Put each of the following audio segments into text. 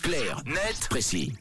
Clair, net, précis.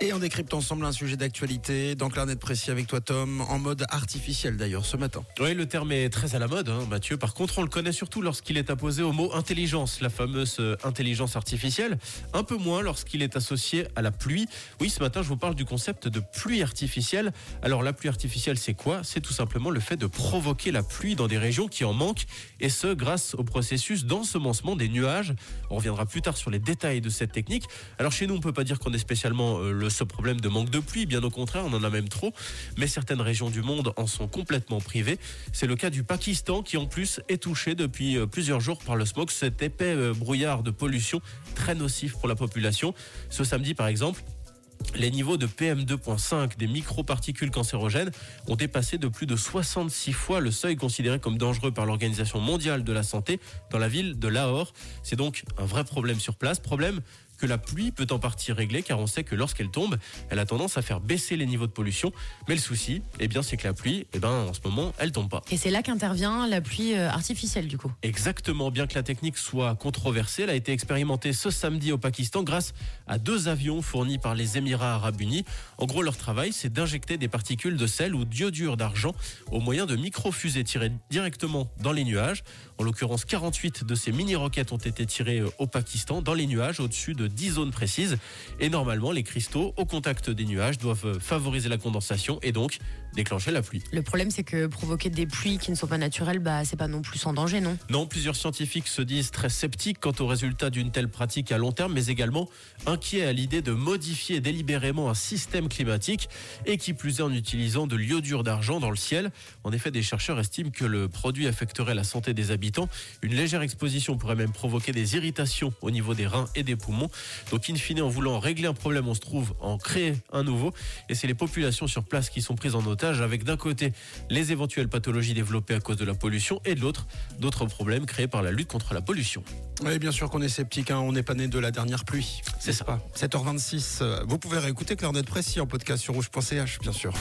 Et on décrypte ensemble un sujet d'actualité dans Clarnet Précis avec toi Tom, en mode artificiel d'ailleurs ce matin. Oui, le terme est très à la mode, hein, Mathieu. Par contre, on le connaît surtout lorsqu'il est apposé au mot intelligence, la fameuse euh, intelligence artificielle. Un peu moins lorsqu'il est associé à la pluie. Oui, ce matin, je vous parle du concept de pluie artificielle. Alors, la pluie artificielle, c'est quoi? C'est tout simplement le fait de provoquer la pluie dans des régions qui en manquent, et ce, grâce au processus d'ensemencement des nuages. On reviendra plus tard sur les détails de cette technique. Alors, chez nous, on peut pas dire qu'on est spécialement euh, le ce problème de manque de pluie, bien au contraire, on en a même trop, mais certaines régions du monde en sont complètement privées. C'est le cas du Pakistan qui en plus est touché depuis euh, plusieurs jours par le smog, cet épais euh, brouillard de pollution très nocif pour la population. Ce samedi par exemple, les niveaux de PM2.5 des microparticules cancérogènes ont dépassé de plus de 66 fois le seuil considéré comme dangereux par l'Organisation mondiale de la santé dans la ville de Lahore. C'est donc un vrai problème sur place, problème que la pluie peut en partie régler car on sait que lorsqu'elle tombe, elle a tendance à faire baisser les niveaux de pollution. Mais le souci, eh bien, c'est que la pluie, eh ben, en ce moment, elle tombe pas. Et c'est là qu'intervient la pluie euh, artificielle du coup. Exactement, bien que la technique soit controversée, elle a été expérimentée ce samedi au Pakistan grâce à deux avions fournis par les Émirats arabes unis. En gros, leur travail, c'est d'injecter des particules de sel ou d'iodure d'argent au moyen de micro-fusées tirées directement dans les nuages. En l'occurrence, 48 de ces mini-roquettes ont été tirées euh, au Pakistan dans les nuages au-dessus de 10 zones précises. Et normalement, les cristaux au contact des nuages doivent favoriser la condensation et donc déclencher la pluie. Le problème, c'est que provoquer des pluies qui ne sont pas naturelles, bah, c'est pas non plus sans danger, non? Non, plusieurs scientifiques se disent très sceptiques quant aux résultats d'une telle pratique à long terme, mais également inquiets à l'idée de modifier délibérément un système climatique et qui plus est en utilisant de l'iodure d'argent dans le ciel. En effet, des chercheurs estiment que le produit affecterait la santé des habitants. Une légère exposition pourrait même provoquer des irritations au niveau des reins et des poumons. Donc, in fine, en voulant régler un problème, on se trouve en créer un nouveau. Et c'est les populations sur place qui sont prises en otage, avec d'un côté les éventuelles pathologies développées à cause de la pollution et de l'autre d'autres problèmes créés par la lutte contre la pollution. Oui, bien sûr qu'on est sceptique, hein, on n'est pas né de la dernière pluie. C'est ça. Pas? 7h26, euh, vous pouvez réécouter Clarnet Précis en podcast sur rouge.ch, bien sûr.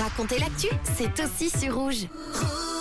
Racontez l'actu, c'est aussi sur rouge. Rouge.